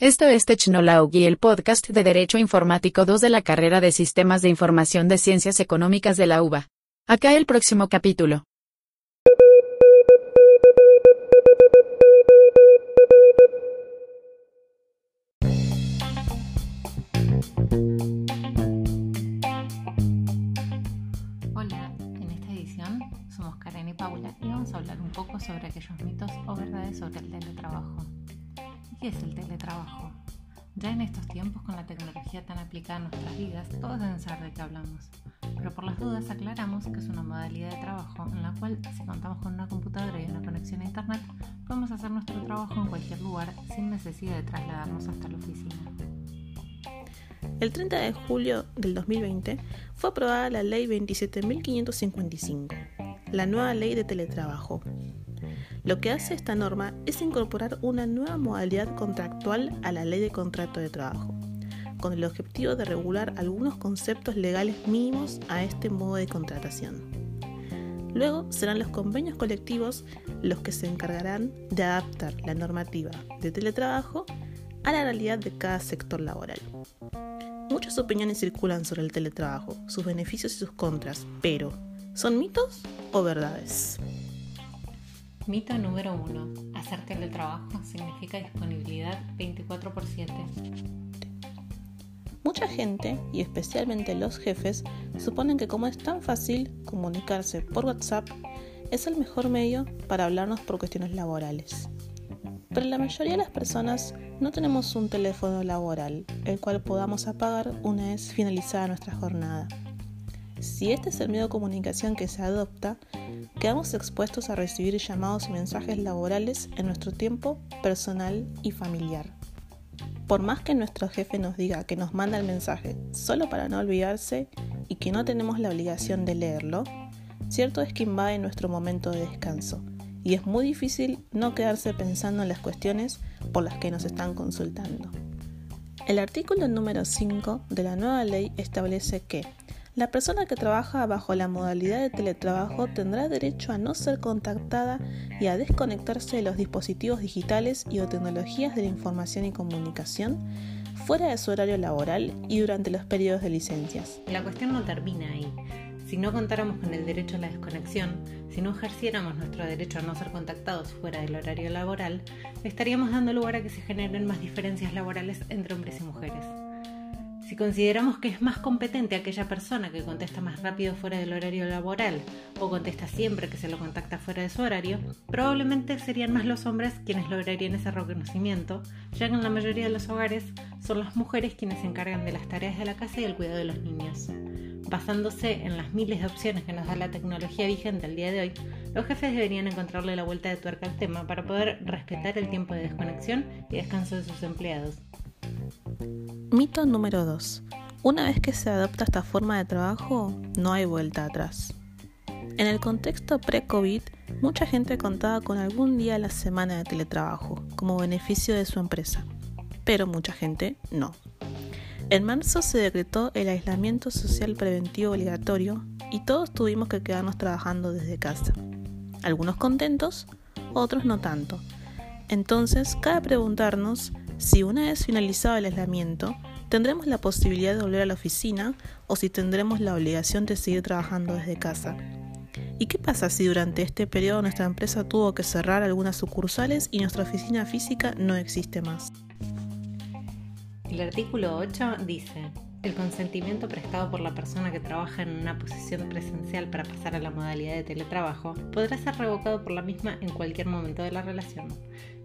Esto es Technology, el podcast de Derecho Informático 2 de la carrera de Sistemas de Información de Ciencias Económicas de la UBA. Acá el próximo capítulo. Hola, en esta edición somos Karen y Paula y vamos a hablar un poco sobre aquellos mitos o verdades sobre el teletrabajo. ¿Qué es el teletrabajo? Ya en estos tiempos, con la tecnología tan aplicada a nuestras vidas, todos deben saber de qué hablamos. Pero por las dudas aclaramos que es una modalidad de trabajo en la cual, si contamos con una computadora y una conexión a Internet, podemos hacer nuestro trabajo en cualquier lugar sin necesidad de trasladarnos hasta la oficina. El 30 de julio del 2020 fue aprobada la Ley 27.555, la nueva ley de teletrabajo, lo que hace esta norma es incorporar una nueva modalidad contractual a la ley de contrato de trabajo, con el objetivo de regular algunos conceptos legales mínimos a este modo de contratación. Luego serán los convenios colectivos los que se encargarán de adaptar la normativa de teletrabajo a la realidad de cada sector laboral. Muchas opiniones circulan sobre el teletrabajo, sus beneficios y sus contras, pero ¿son mitos o verdades? Mito número 1. Hacer teletrabajo significa disponibilidad 24 por 7. Mucha gente, y especialmente los jefes, suponen que como es tan fácil comunicarse por WhatsApp, es el mejor medio para hablarnos por cuestiones laborales. Pero la mayoría de las personas no tenemos un teléfono laboral, el cual podamos apagar una vez finalizada nuestra jornada. Si este es el medio de comunicación que se adopta, quedamos expuestos a recibir llamados y mensajes laborales en nuestro tiempo personal y familiar. Por más que nuestro jefe nos diga que nos manda el mensaje solo para no olvidarse y que no tenemos la obligación de leerlo, cierto es que invade nuestro momento de descanso y es muy difícil no quedarse pensando en las cuestiones por las que nos están consultando. El artículo número 5 de la nueva ley establece que la persona que trabaja bajo la modalidad de teletrabajo tendrá derecho a no ser contactada y a desconectarse de los dispositivos digitales y o tecnologías de la información y comunicación fuera de su horario laboral y durante los periodos de licencias. La cuestión no termina ahí. Si no contáramos con el derecho a la desconexión, si no ejerciéramos nuestro derecho a no ser contactados fuera del horario laboral, estaríamos dando lugar a que se generen más diferencias laborales entre hombres y mujeres. Si consideramos que es más competente aquella persona que contesta más rápido fuera del horario laboral o contesta siempre que se lo contacta fuera de su horario, probablemente serían más los hombres quienes lograrían ese reconocimiento, ya que en la mayoría de los hogares son las mujeres quienes se encargan de las tareas de la casa y el cuidado de los niños. Basándose en las miles de opciones que nos da la tecnología vigente al día de hoy, los jefes deberían encontrarle la vuelta de tuerca al tema para poder respetar el tiempo de desconexión y descanso de sus empleados. Mito número 2. Una vez que se adopta esta forma de trabajo, no hay vuelta atrás. En el contexto pre-COVID, mucha gente contaba con algún día a la semana de teletrabajo como beneficio de su empresa, pero mucha gente no. En marzo se decretó el aislamiento social preventivo obligatorio y todos tuvimos que quedarnos trabajando desde casa. Algunos contentos, otros no tanto. Entonces, cabe preguntarnos si una vez finalizado el aislamiento, tendremos la posibilidad de volver a la oficina o si tendremos la obligación de seguir trabajando desde casa. ¿Y qué pasa si durante este periodo nuestra empresa tuvo que cerrar algunas sucursales y nuestra oficina física no existe más? El artículo 8 dice, el consentimiento prestado por la persona que trabaja en una posición presencial para pasar a la modalidad de teletrabajo podrá ser revocado por la misma en cualquier momento de la relación.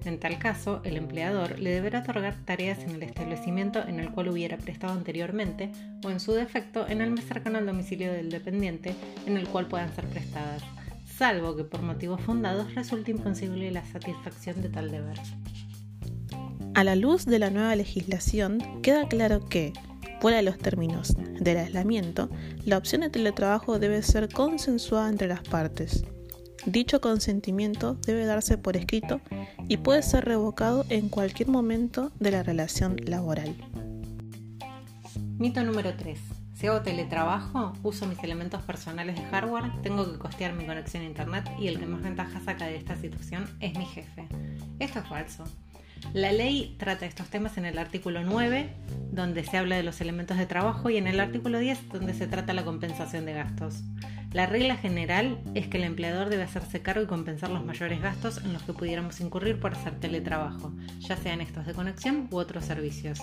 En tal caso, el empleador le deberá otorgar tareas en el establecimiento en el cual hubiera prestado anteriormente o en su defecto en el más cercano al domicilio del dependiente en el cual puedan ser prestadas, salvo que por motivos fundados resulte imposible la satisfacción de tal deber. A la luz de la nueva legislación, queda claro que, fuera de los términos del aislamiento, la opción de teletrabajo debe ser consensuada entre las partes. Dicho consentimiento debe darse por escrito y puede ser revocado en cualquier momento de la relación laboral. Mito número 3. Si hago teletrabajo, uso mis elementos personales de hardware, tengo que costear mi conexión a internet y el que más ventaja saca de esta situación es mi jefe. Esto es falso. La ley trata estos temas en el artículo 9, donde se habla de los elementos de trabajo, y en el artículo 10, donde se trata la compensación de gastos. La regla general es que el empleador debe hacerse cargo y compensar los mayores gastos en los que pudiéramos incurrir por hacer teletrabajo, ya sean estos de conexión u otros servicios.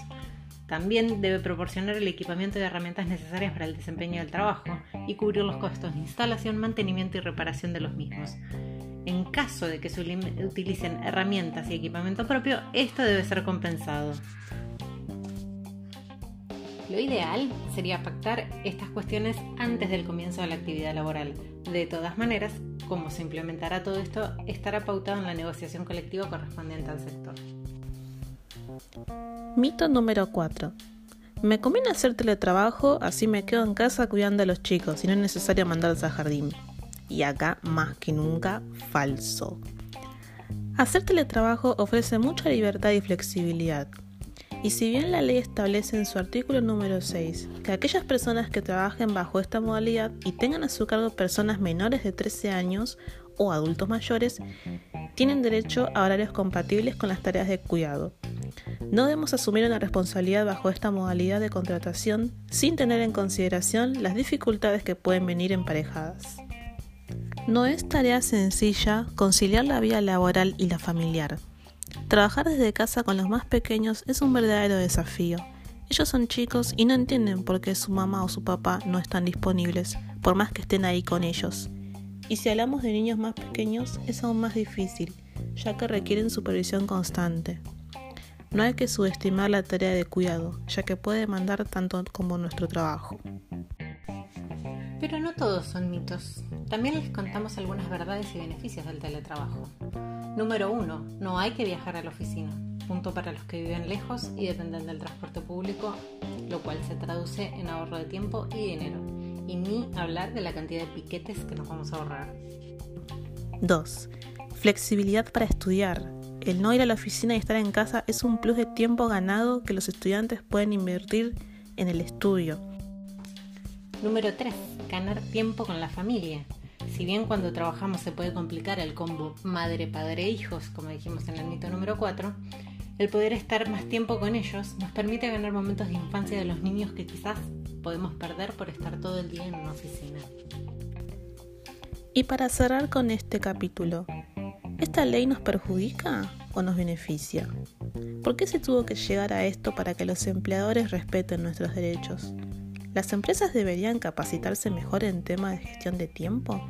También debe proporcionar el equipamiento y herramientas necesarias para el desempeño del trabajo y cubrir los costos de instalación, mantenimiento y reparación de los mismos. En caso de que se utilicen herramientas y equipamiento propio, esto debe ser compensado. Lo ideal sería pactar estas cuestiones antes del comienzo de la actividad laboral. De todas maneras, como se implementará todo esto, estará pautado en la negociación colectiva correspondiente al sector. Mito número 4. Me conviene hacer teletrabajo, así me quedo en casa cuidando a los chicos y no es necesario mandarlos al jardín. Y acá, más que nunca, falso. Hacer teletrabajo ofrece mucha libertad y flexibilidad, y si bien la ley establece en su artículo número 6 que aquellas personas que trabajen bajo esta modalidad y tengan a su cargo personas menores de 13 años o adultos mayores, tienen derecho a horarios compatibles con las tareas de cuidado. No debemos asumir una responsabilidad bajo esta modalidad de contratación sin tener en consideración las dificultades que pueden venir emparejadas. No es tarea sencilla conciliar la vida laboral y la familiar. Trabajar desde casa con los más pequeños es un verdadero desafío. Ellos son chicos y no entienden por qué su mamá o su papá no están disponibles, por más que estén ahí con ellos. Y si hablamos de niños más pequeños, es aún más difícil, ya que requieren supervisión constante. No hay que subestimar la tarea de cuidado, ya que puede demandar tanto como nuestro trabajo. Pero no todos son mitos. También les contamos algunas verdades y beneficios del teletrabajo. Número 1. No hay que viajar a la oficina. Punto para los que viven lejos y dependen del transporte público, lo cual se traduce en ahorro de tiempo y dinero. Y ni hablar de la cantidad de piquetes que nos vamos a ahorrar. 2. Flexibilidad para estudiar. El no ir a la oficina y estar en casa es un plus de tiempo ganado que los estudiantes pueden invertir en el estudio. Número 3. Ganar tiempo con la familia. Si bien cuando trabajamos se puede complicar el combo madre, padre, hijos, como dijimos en el mito número 4, el poder estar más tiempo con ellos nos permite ganar momentos de infancia de los niños que quizás podemos perder por estar todo el día en una oficina. Y para cerrar con este capítulo, ¿esta ley nos perjudica o nos beneficia? ¿Por qué se tuvo que llegar a esto para que los empleadores respeten nuestros derechos? ¿Las empresas deberían capacitarse mejor en tema de gestión de tiempo?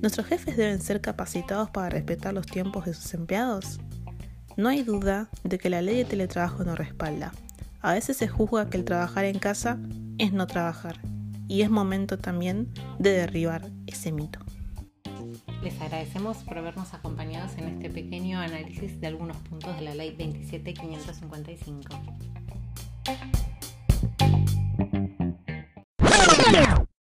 ¿Nuestros jefes deben ser capacitados para respetar los tiempos de sus empleados? No hay duda de que la ley de teletrabajo nos respalda. A veces se juzga que el trabajar en casa es no trabajar y es momento también de derribar ese mito. Les agradecemos por habernos acompañado en este pequeño análisis de algunos puntos de la ley 27555.